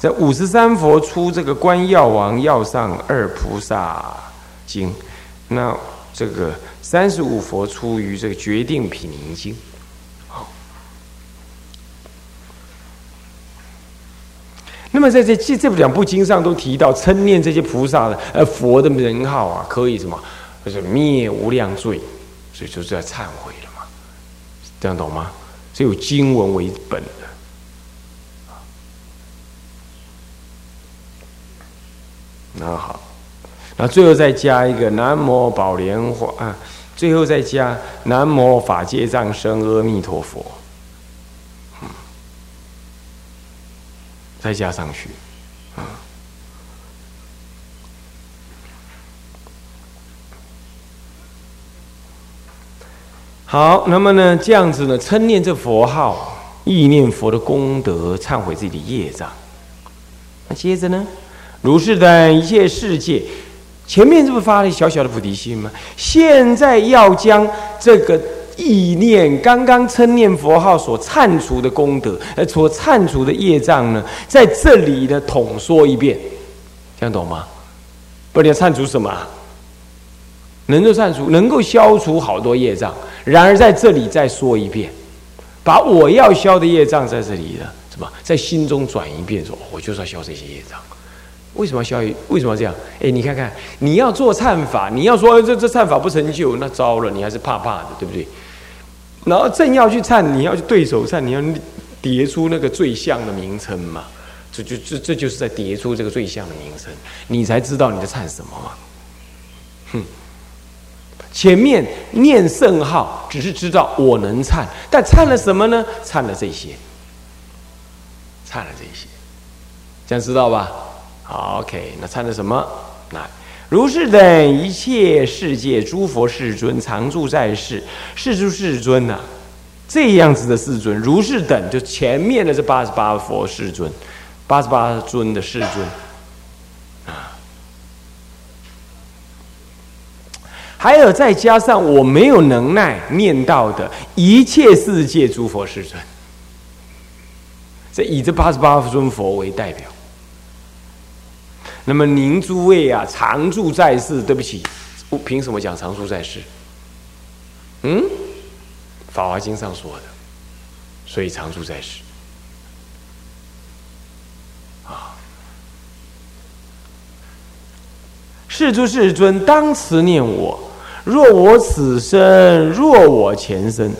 在五十三佛出这个观药王药上二菩萨经，那这个三十五佛出于这个决定品宁经。那么在这这这两部经上都提到称念这些菩萨的呃佛的人号啊，可以什么，就是灭无量罪，所以就是要忏悔了嘛，这样懂吗？是有经文为本。那好，那最后再加一个南无宝莲花啊，最后再加南无法界藏身阿弥陀佛，嗯，再加上去，嗯，好，那么呢，这样子呢，称念这佛号，意念佛的功德，忏悔自己的业障，那接着呢？如是等一切世界，前面这不发了小小的菩提心吗？现在要将这个意念，刚刚称念佛号所忏除的功德，呃，所忏除的业障呢，在这里的统说一遍，这样懂吗？不，你要忏除什么？能够忏除，能够消除好多业障。然而在这里再说一遍，把我要消的业障在这里的什么，在心中转一遍，说我就是要消这些业障。为什么要消业？为什么这样？哎，你看看，你要做忏法，你要说这这忏法不成就，那糟了，你还是怕怕的，对不对？然后正要去忏，你要去对手忏，你要叠出那个最像的名称嘛？这就这这就是在叠出这个最像的名称，你才知道你在忏什么嘛？哼，前面念圣号，只是知道我能忏，但忏了什么呢？忏了这些，忏了这些，这样知道吧？，OK，那参的什么？那如是等一切世界诸佛世尊常住在世，世诸世尊呐，这样子的世尊，如是等就前面的这八十八佛世尊，八十八尊的世尊啊，还有再加上我没有能耐念到的一切世界诸佛世尊，这以这八十八尊佛为代表。那么您诸位啊，常住在世。对不起，我凭什么讲常住在世？嗯，《法华经》上说的，所以常住在世。啊，世诸世尊，当慈念我。若我此生，若我前生，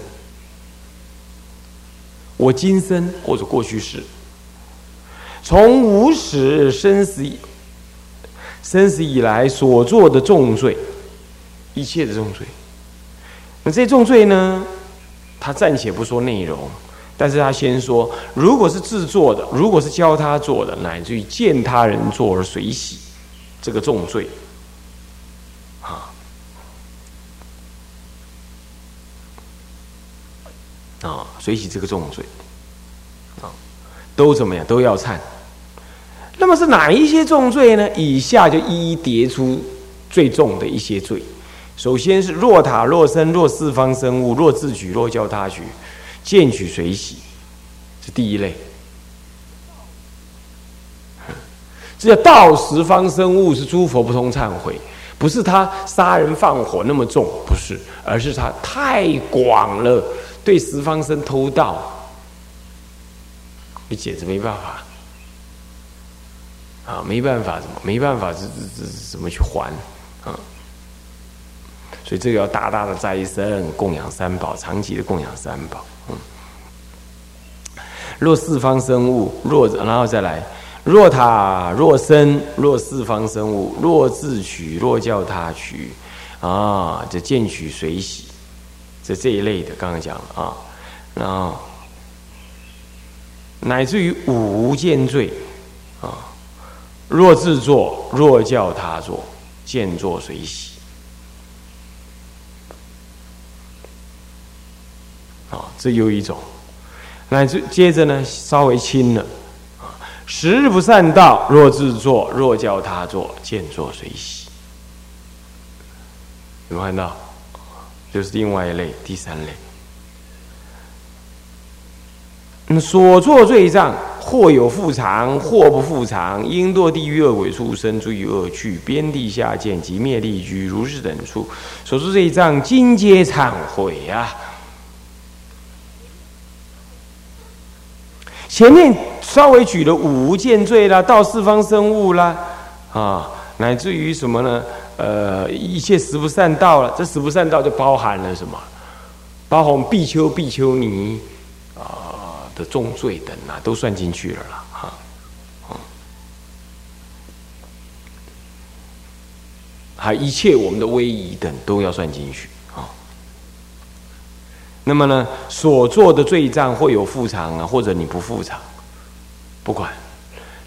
我今生或者过去世，从无始生死。生死以来所做的重罪，一切的重罪。那这些重罪呢？他暂且不说内容，但是他先说：如果是制作的，如果是教他做的，乃至于见他人做而随喜，这个重罪，啊啊，随喜这个重罪，啊，都怎么样？都要忏。那么是哪一些重罪呢？以下就一一叠出最重的一些罪。首先是若塔若身若四方生物若自取若教他取，见取随喜，是第一类。这叫道十方生物是诸佛不通忏悔，不是他杀人放火那么重，不是，而是他太广了，对十方生偷盗，你简直没办法。啊，没办法，怎么没办法？这这这怎么去还啊？所以这个要大大的斋生供养三宝，长期的供养三宝。嗯，若四方生物，若然后再来，若他若生，若四方生物，若自取，若叫他取，啊，这见取随喜，这这一类的，刚刚讲了啊，然后乃至于五无间罪啊。若自作，若教他作，见作随喜。啊，这又一种。那这接着呢，稍微轻了。啊，十日不善道，若自作，若教他作，见作随喜。有没有看到？就是另外一类，第三类。所作罪障。或有复常，或不复常，应堕地狱恶鬼畜生，诸于恶趣，边地下见及灭力居，如是等处。所说这一章，今皆忏悔呀。前面稍微举了五无间罪啦，到四方生物啦，啊，乃至于什么呢？呃，一切十不善道了。这十不善道就包含了什么？包含比丘、比丘尼的重罪等啊，都算进去了啦，哈，还一切我们的威仪等都要算进去啊。那么呢，所做的罪障会有复偿啊，或者你不复偿，不管。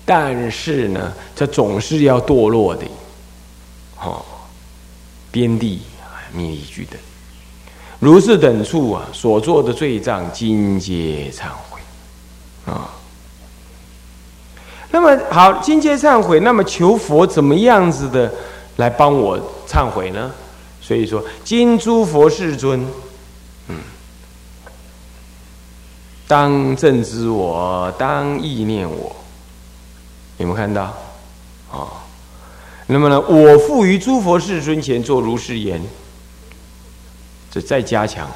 但是呢，这总是要堕落的，哦，边地灭一句等，如是等处啊，所做的罪障，今皆忏悔。啊。那么好，今皆忏悔，那么求佛怎么样子的来帮我忏悔呢？所以说，今诸佛世尊。嗯当正知我，当意念我，有没有看到？啊，那么呢？我复于诸佛世尊前做如是言，这再加强。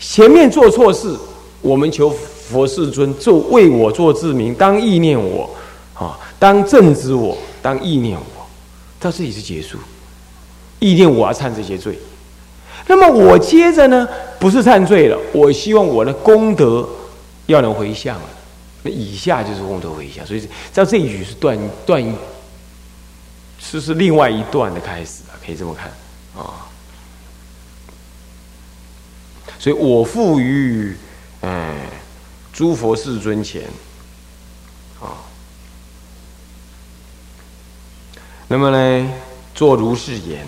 前面做错事，我们求佛世尊做为我做自明，当意念我，啊，当正知我，当意念我，到这里是结束。意念我要忏这些罪，那么我接着呢，不是忏罪了，我希望我的功德。要能回向了，那以下就是功德回向，所以在这一句是断断，是是另外一段的开始啊可以这么看啊。所以我复于哎诸佛世尊前啊，那么呢，作如是言：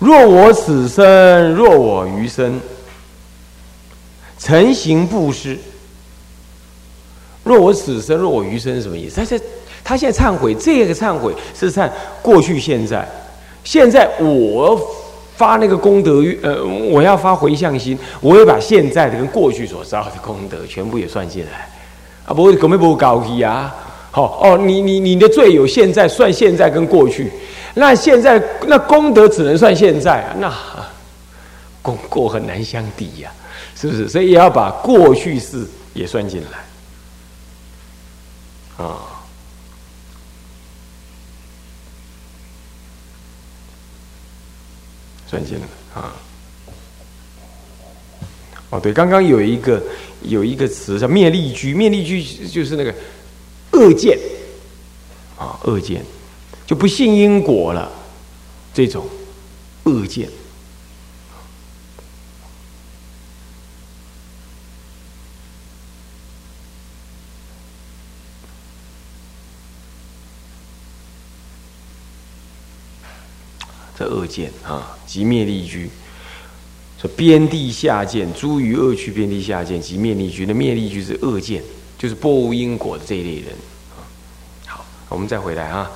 若我此生，若我余生，成行布施。若我此生，若我余生，什么意思？他在他现在忏悔，这个忏悔是忏过去、现在。现在我发那个功德，呃，我要发回向心，我会把现在的跟过去所造的功德全部也算进来。啊，不会，根本不高级啊。好哦，你你你的罪有现在算现在跟过去，那现在那功德只能算现在啊，那功过很难相抵呀，是不是？所以也要把过去式也算进来。啊，算进了啊！哦，对，刚刚有一个有一个词叫灭力居，灭力居就是那个恶见啊，恶见就不信因果了，这种恶见。恶见啊，即灭力居。说边地下见，诸于恶趣边地下见，即灭力居。那灭力居是恶见，就是波无因果的这一类人。好，我们再回来啊。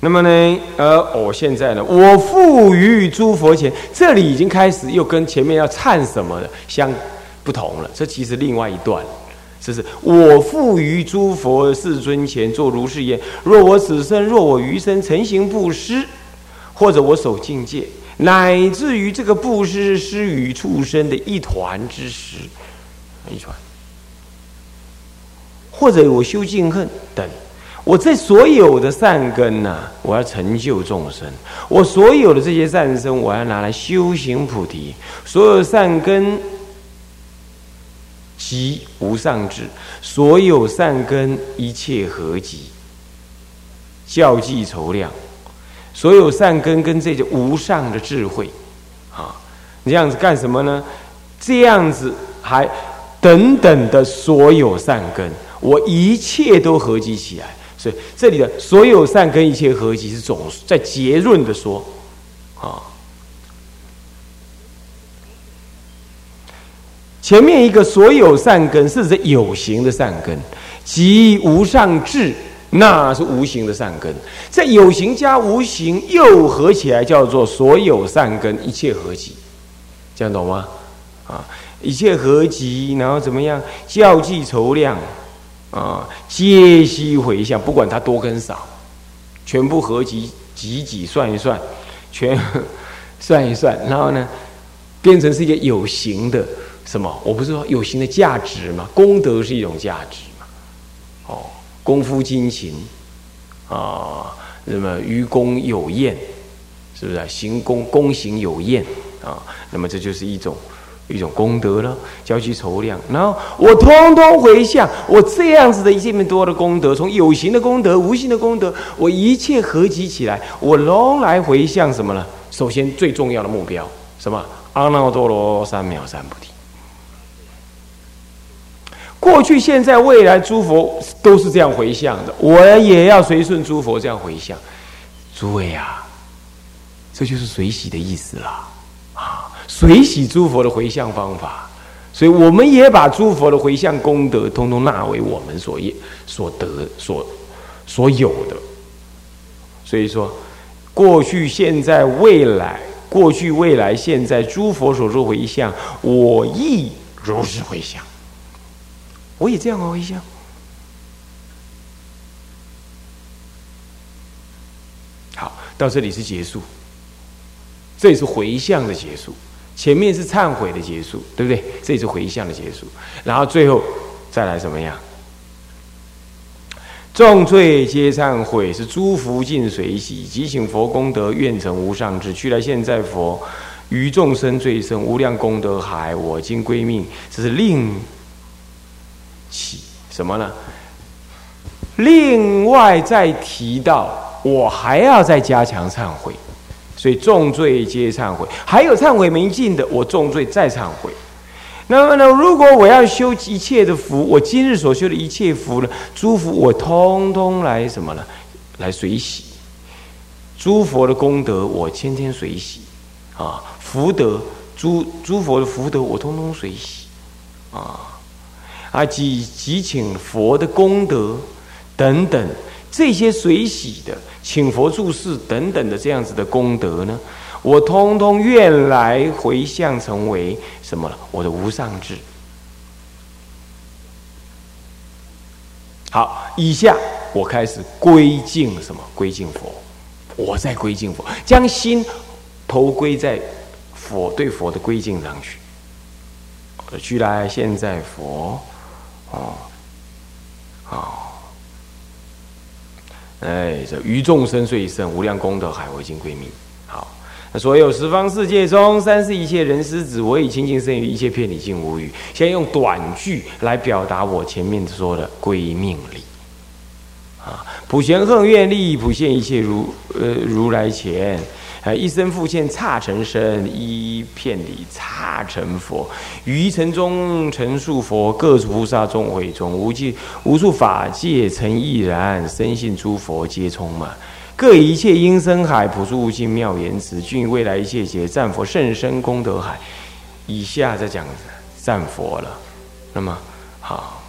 那么呢，呃，我现在呢，我复于诸佛前，这里已经开始又跟前面要忏什么的相不同了。这其实另外一段，这是我复于诸佛世尊前，作如是言：若我此生，若我余生，成行布施。或者我守境界，乃至于这个布施施与畜生的一团之时，一团；或者我修净恨等，我这所有的善根呢，我要成就众生；我所有的这些善根，我要拿来修行菩提。所有善根即无上智，所有善根一切合集，教计筹量。所有善根跟这些无上的智慧，啊，你这样子干什么呢？这样子还等等的所有善根，我一切都合集起来。所以这里的所有善根一切合集是总在结论的说，啊，前面一个所有善根是指有形的善根，即无上智。那是无形的善根，在有形加无形又合起来，叫做所有善根一切合集，这样懂吗？啊，一切合集，然后怎么样？教计筹量，啊，皆悉回向，不管它多跟少，全部合集集集算一算，全 算一算，然后呢，变成是一个有形的什么？我不是说有形的价值嘛？功德是一种价值嘛？哦，功夫精勤啊，那么于公有验，是不是？啊行功功行有验啊，那么这就是一种。一种功德了，交去筹量，然后我通通回向，我这样子的一切多的功德，从有形的功德、无形的功德，我一切合集起来，我拢来回向什么呢？首先最重要的目标，什么？阿耨多罗三藐三菩提。过去、现在、未来，诸佛都是这样回向的，我也要随顺诸佛这样回向。诸位啊，这就是随喜的意思啦，啊。随喜诸佛的回向方法，所以我们也把诸佛的回向功德，通通纳为我们所业、所得、所所有的。所以说，过去、现在、未来，过去、未来、现在，诸佛所说回向，我亦如是回向，我也这样回向。好，到这里是结束，这也是回向的结束。前面是忏悔的结束，对不对？这是回向的结束，然后最后再来怎么样？众罪皆忏悔，是诸福尽随喜，即请佛功德愿成无上智。去来现在佛于众生罪生无量功德海，我今归命。这是令起什么呢？另外再提到，我还要再加强忏悔。所以重罪皆忏悔，还有忏悔没尽的，我重罪再忏悔。那么呢，如果我要修一切的福，我今日所修的一切福呢，诸福我通通来什么呢？来随喜。诸佛的功德我天天随喜啊，福德诸诸佛的福德我通通随喜啊啊，即即请佛的功德等等这些随喜的。请佛注释等等的这样子的功德呢，我通通愿来回向成为什么了？我的无上智。好，以下我开始归敬什么？归敬佛，我在归敬佛，将心投归在佛对佛的归敬上去。居来现在佛，哦，好。哎，这于众生最胜无量功德海，我已经归命。好，那所有十方世界中，三世一切人师子，我以清净身于一切遍礼尽无余。先用短句来表达我前面说的归命礼。啊，普贤恒愿力普现一切如呃如来前。哎！一生复现刹成身，一片里刹成佛，于尘中成数佛，各处菩萨众会中，无尽无数法界成亦然，深信诸佛皆充满，各一切因生海，普诸无尽妙言辞，具未来一切劫赞佛甚深功德海。以下再讲赞佛了，那么好，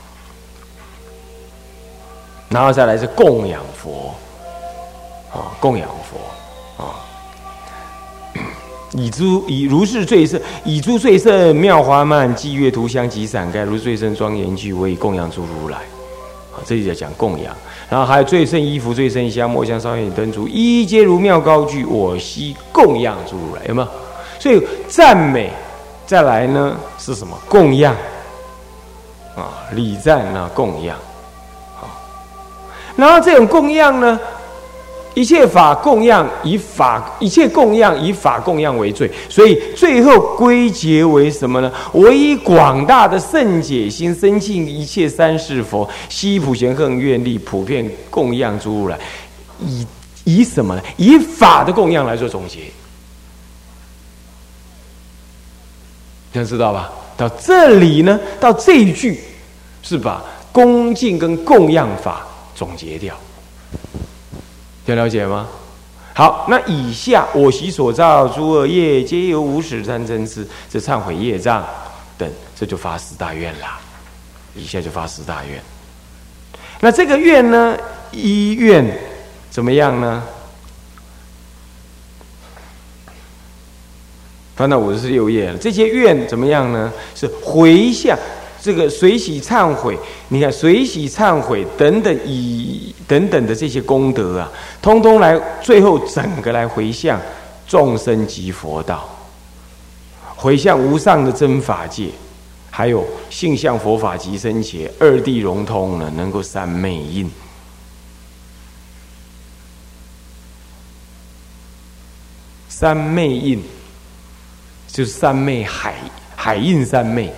然后再来是供养佛，啊，供养佛，啊。以诸以如是最胜，以诸最胜妙花曼霁月图香及伞盖，如最胜庄严具，为供养诸如来。啊，这里在讲供养，然后还有最胜衣服、最胜香、墨香、烧烟灯烛，一一皆如妙高具，我悉供养诸如来，有没有？所以赞美，再来呢是什么？供养啊，礼赞啊，供养。好，然后这种供养呢？一切法供养以法，一切供养以法供养为最，所以最后归结为什么呢？我以广大的圣解心，生信一切三世佛，悉普贤恒愿力，普遍供养诸如来，以以什么呢？以法的供养来做总结，这样知道吧？到这里呢，到这一句是把恭敬跟供养法总结掉。有了解吗？好，那以下我习所造诸恶业，皆由无始三真之这忏悔业障等，这就发十大愿啦。以下就发十大愿。那这个愿呢，一愿怎么样呢？翻到五十六页。这些愿怎么样呢？是回向，这个随喜忏悔，你看随喜忏悔等等以等等的这些功德啊，通通来最后整个来回向众生及佛道，回向无上的真法界，还有性相佛法及生前二地融通了，能够三昧印。三昧印就是三昧海海印三昧，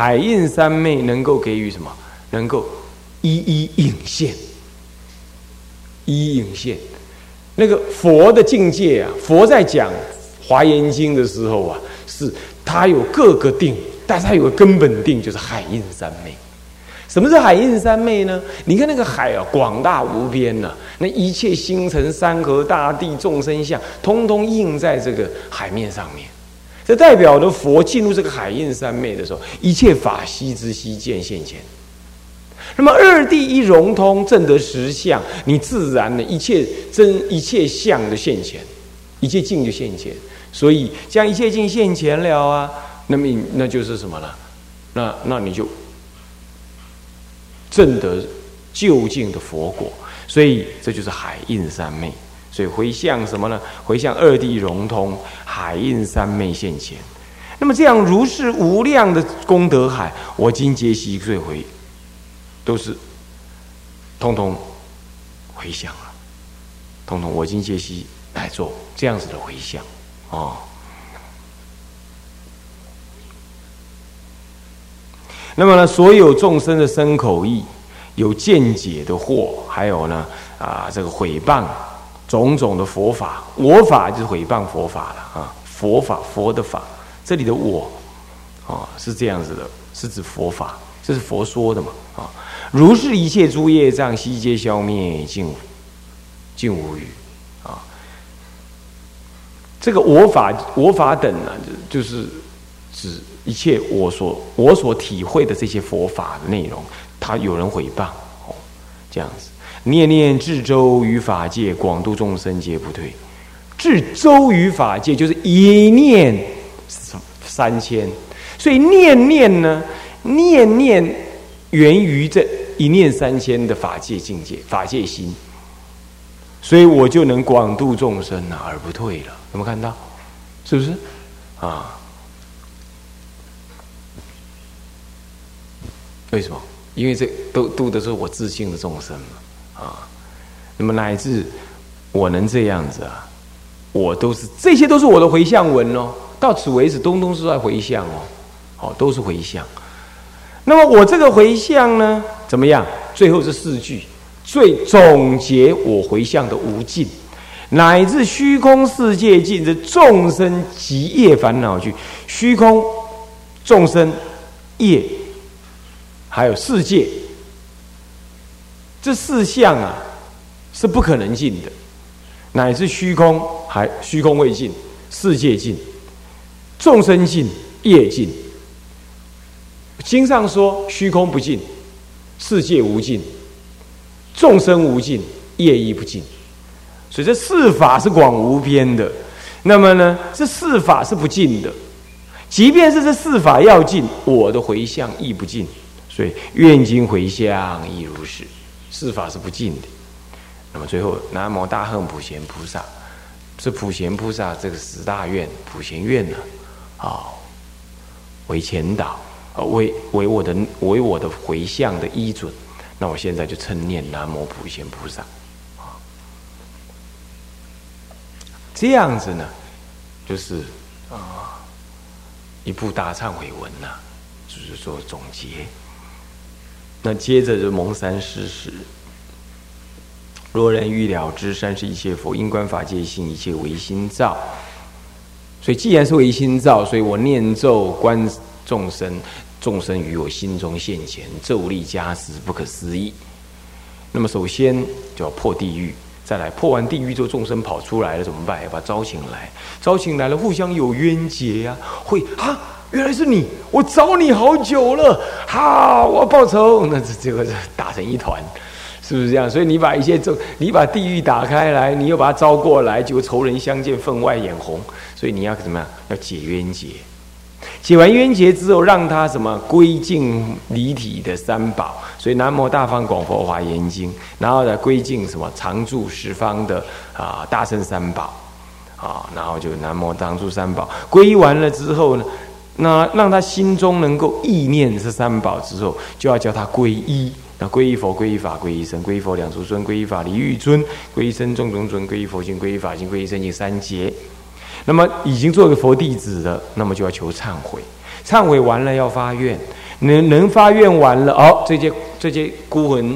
海印三昧能够给予什么？能够一一应现，一一应现。那个佛的境界啊，佛在讲华严经的时候啊，是他有各个定，但是他有个根本定，就是海印三昧。什么是海印三昧呢？你看那个海啊，广大无边呐，那一切星辰、山河、大地、众生相，通通印在这个海面上面。这代表的佛进入这个海印三昧的时候，一切法悉之悉见现前。那么二地一融通，正得实相，你自然的一切真一切相的现前，一切境就现前。所以将一切境现前了啊，那么那就是什么呢？那那你就。证得究竟的佛果，所以这就是海印三昧。所以回向什么呢？回向二地融通，海印三昧现前。那么这样如是无量的功德海，我今皆悉遂回，都是通通回向了，通通我今皆悉来做这样子的回向哦。那么呢，所有众生的身口意，有见解的惑，还有呢啊，这个毁谤种种的佛法，我法就是毁谤佛法了啊，佛法佛的法，这里的我啊是这样子的，是指佛法，这是佛说的嘛啊，如是一切诸业障悉皆消灭，尽尽无余啊。这个我法我法等呢，就是指。一切我所我所体会的这些佛法的内容，他有人毁谤哦，这样子念念至周于法界，广度众生皆不退。至周于法界就是一念三千，所以念念呢，念念源于这一念三千的法界境界、法界心，所以我就能广度众生啊，而不退了。有没有看到？是不是啊？为什么？因为这都度的是我自信的众生嘛，啊，那么乃至我能这样子啊，我都是这些都是我的回向文哦。到此为止，东东是在回向哦，好，都是回向。那么我这个回向呢，怎么样？最后是四句，最总结我回向的无尽，乃至虚空世界尽，这众生极业烦恼去，虚空众生业。还有世界，这四项啊是不可能尽的，乃至虚空还虚空未尽，世界尽，众生尽，业尽。经上说虚空不尽，世界无尽，众生无尽，业亦不尽。所以这四法是广无边的。那么呢，这四法是不尽的。即便是这四法要尽，我的回向亦不尽。所以，愿经回向亦如是，四法是不尽的。那么最后，南无大恨普贤菩萨，是普贤菩萨这个十大愿普贤愿呢，啊，为前导，啊，为为我的为我的回向的依准。那我现在就称念南无普贤菩萨，啊，这样子呢，就是啊，一部大忏悔文呐，就是说总结。那接着就蒙三施时，若人欲了知三世一切佛因观法界性一切唯心造，所以既然是唯心造，所以我念咒观众生，众生于我心中现前，咒力加持不可思议。那么首先就要破地狱，再来破完地狱之后，众生跑出来了怎么办？要把招请来，招请来了，互相有冤结呀，会啊。原来是你，我找你好久了，好，我要报仇。那这这个打成一团，是不是这样？所以你把一些咒，你把地狱打开来，你又把他招过来，结果仇人相见，分外眼红。所以你要怎么样？要解冤结，解完冤结之后，让他什么归敬离体的三宝，所以南无大方广佛华严经，然后呢归敬什么常住十方的啊大圣三宝，啊，然后就南无常住三宝，皈依完了之后呢，那让他心中能够意念这三宝之后，就要叫他皈依。那皈依佛、皈依法、皈依僧，皈依佛两足尊，皈依法离欲尊，皈依僧众中尊，皈依佛经、皈依法经、皈依僧经三劫。那么已经做个佛弟子了，那么就要求忏悔，忏悔完了要发愿，能能发愿完了，哦，这些这些孤魂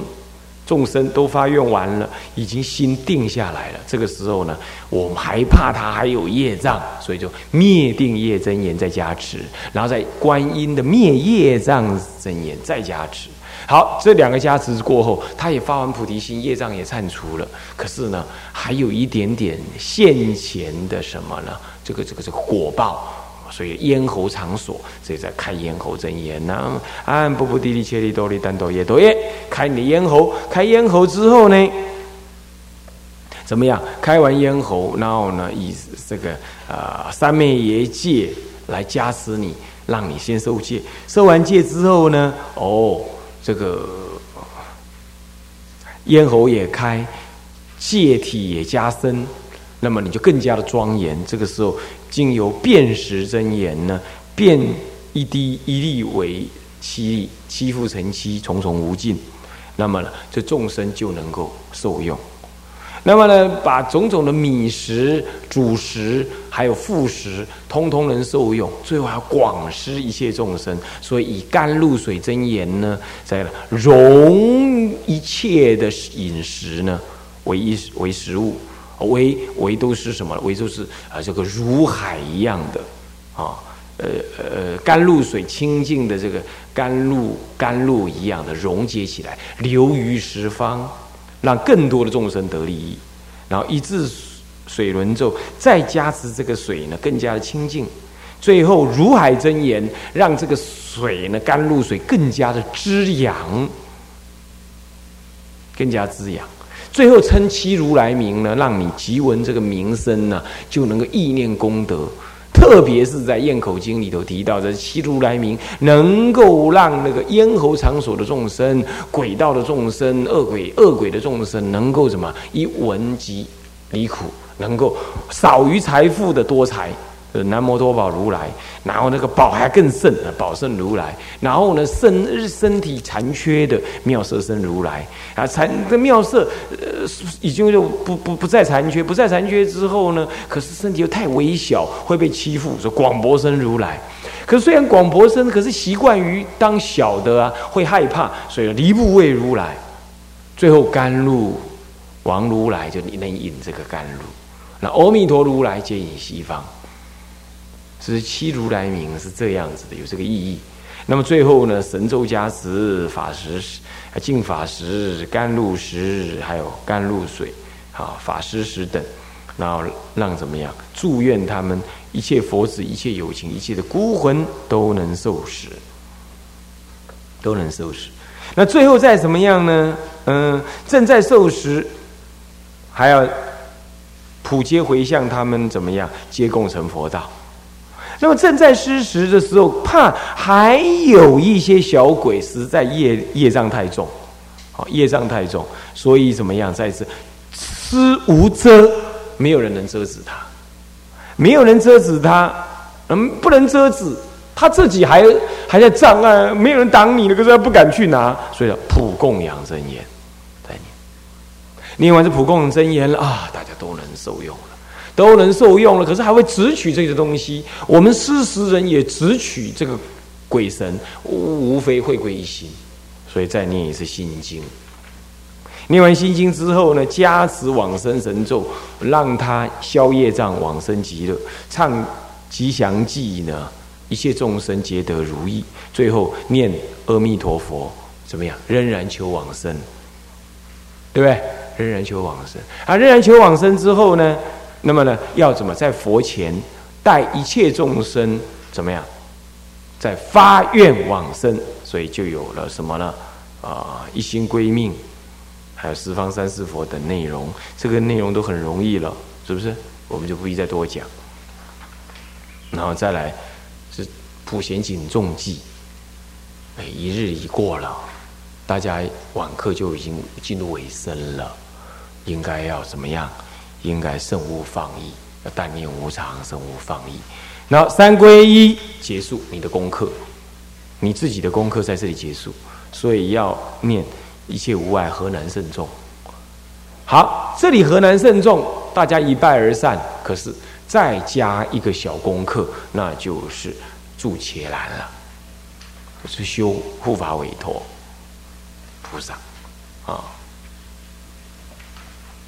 众生都发愿完了，已经心定下来了。这个时候呢，我们还怕他还有业障，所以就灭定业真言再加持，然后在观音的灭业障真言再加持。好，这两个加持过后，他也发完菩提心，业障也忏除了。可是呢，还有一点点现前的什么呢？这个、这个、这个果报，所以咽喉场所，所以在开咽喉真言呢。安布布地利切利多利丹多耶多耶，开你的咽喉，开咽喉之后呢，怎么样？开完咽喉，然后呢，以这个啊三昧耶戒来加持你，让你先受戒。受完戒之后呢，哦。这个咽喉也开，戒体也加深，那么你就更加的庄严。这个时候，经由辨识真言呢，变一滴一粒为七粒，七复成七，重重无尽。那么呢，这众生就能够受用。那么呢，把种种的米食、主食，还有副食，通通能受用。最后还要广施一切众生，所以以甘露水真言呢，在融一切的饮食呢，为一为食物，唯唯都是什么？唯都是啊，这个如海一样的啊，呃呃，甘露水清净的这个甘露甘露一样的溶解起来，流于十方。让更多的众生得利益，然后以至水轮咒，再加持这个水呢，更加的清净。最后如海真言，让这个水呢，甘露水更加的滋养，更加滋养。最后称七如来名呢，让你即闻这个名声呢，就能够意念功德。特别是在咽口经里头提到的七如来名，能够让那个咽喉场所的众生、鬼道的众生、恶鬼、恶鬼的众生，能够什么一闻即离苦，能够少于财富的多财。南无多宝如来，然后那个宝还更甚，宝胜如来，然后呢身身体残缺的妙色身如来啊，残的妙色呃已经就不不不再残缺，不再残缺之后呢，可是身体又太微小，会被欺负，说广博身如来。可虽然广博身，可是习惯于当小的啊，会害怕，所以离不为如来。最后甘露王如来就能引这个甘露，那阿弥陀如来接引西方。是七如来名是这样子的，有这个意义。那么最后呢，神咒加持、法石、净法石、甘露石，还有甘露水，啊，法师石等，然后让怎么样？祝愿他们一切佛子、一切有情、一切的孤魂都能受食，都能受食。那最后再怎么样呢？嗯，正在受食，还要普皆回向他们怎么样？皆共成佛道。那么正在施食的时候，怕还有一些小鬼实在业业障太重，好业障太重，所以怎么样？再次施无遮，没有人能遮止他，没有人遮止他，嗯，不能遮止，他自己还还在障碍，没有人挡你了，可是他不敢去拿，所以叫普供养真言在念，念完这普供养真言了啊，大家都能受用了。都能受用了，可是还会直取这个东西。我们施食人也直取这个鬼神，无非会归一心。所以再念一次心经。念完心经之后呢，加持往生神咒，让他消业障，往生极乐，唱吉祥记呢，一切众生皆得如意。最后念阿弥陀佛，怎么样？仍然求往生，对不对？仍然求往生啊！仍然求往生之后呢？那么呢，要怎么在佛前待一切众生怎么样，在发愿往生，所以就有了什么呢？啊，一心归命，还有十方三世佛等内容，这个内容都很容易了，是不是？我们就不必再多讲。然后再来是普贤警重记，哎，一日已过了，大家晚课就已经进入尾声了，应该要怎么样？应该慎勿放逸，要但念无常，慎勿放逸。那三归一结束你的功课，你自己的功课在这里结束，所以要念一切无碍，何难慎重。好，这里何难慎重，大家一拜而散。可是再加一个小功课，那就是住伽蓝了，是修护法委托菩萨啊。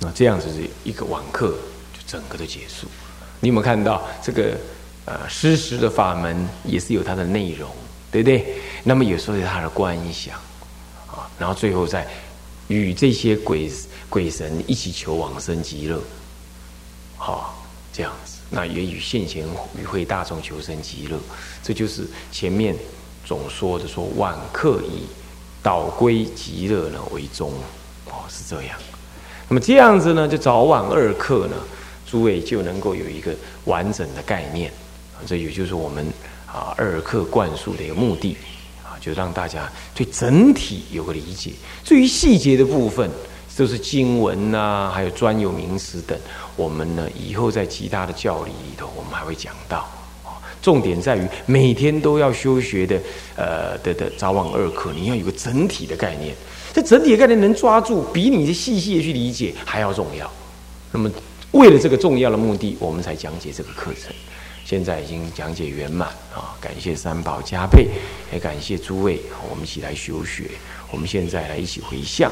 那这样子是一个晚课就整个的结束。你有没有看到这个？呃，施食的法门也是有它的内容，对不对？那么有时候有它的观想，啊，然后最后再与这些鬼鬼神一起求往生极乐，好，这样子，那也与现前与会大众求生极乐，这就是前面总说的说晚课以导归极乐呢为宗，哦，是这样。那么这样子呢，就早晚二课呢，诸位就能够有一个完整的概念。这也就是我们啊二课灌输的一个目的啊，就让大家对整体有个理解。至于细节的部分，都是经文呐，还有专有名词等，我们呢以后在其他的教理里头，我们还会讲到啊。重点在于每天都要修学的呃的的早晚二课，你要有个整体的概念。这整体的概念能抓住，比你的细细的去理解还要重要。那么为了这个重要的目的，我们才讲解这个课程。现在已经讲解圆满啊！感谢三宝加倍，也感谢诸位，我们一起来修学。我们现在来一起回向。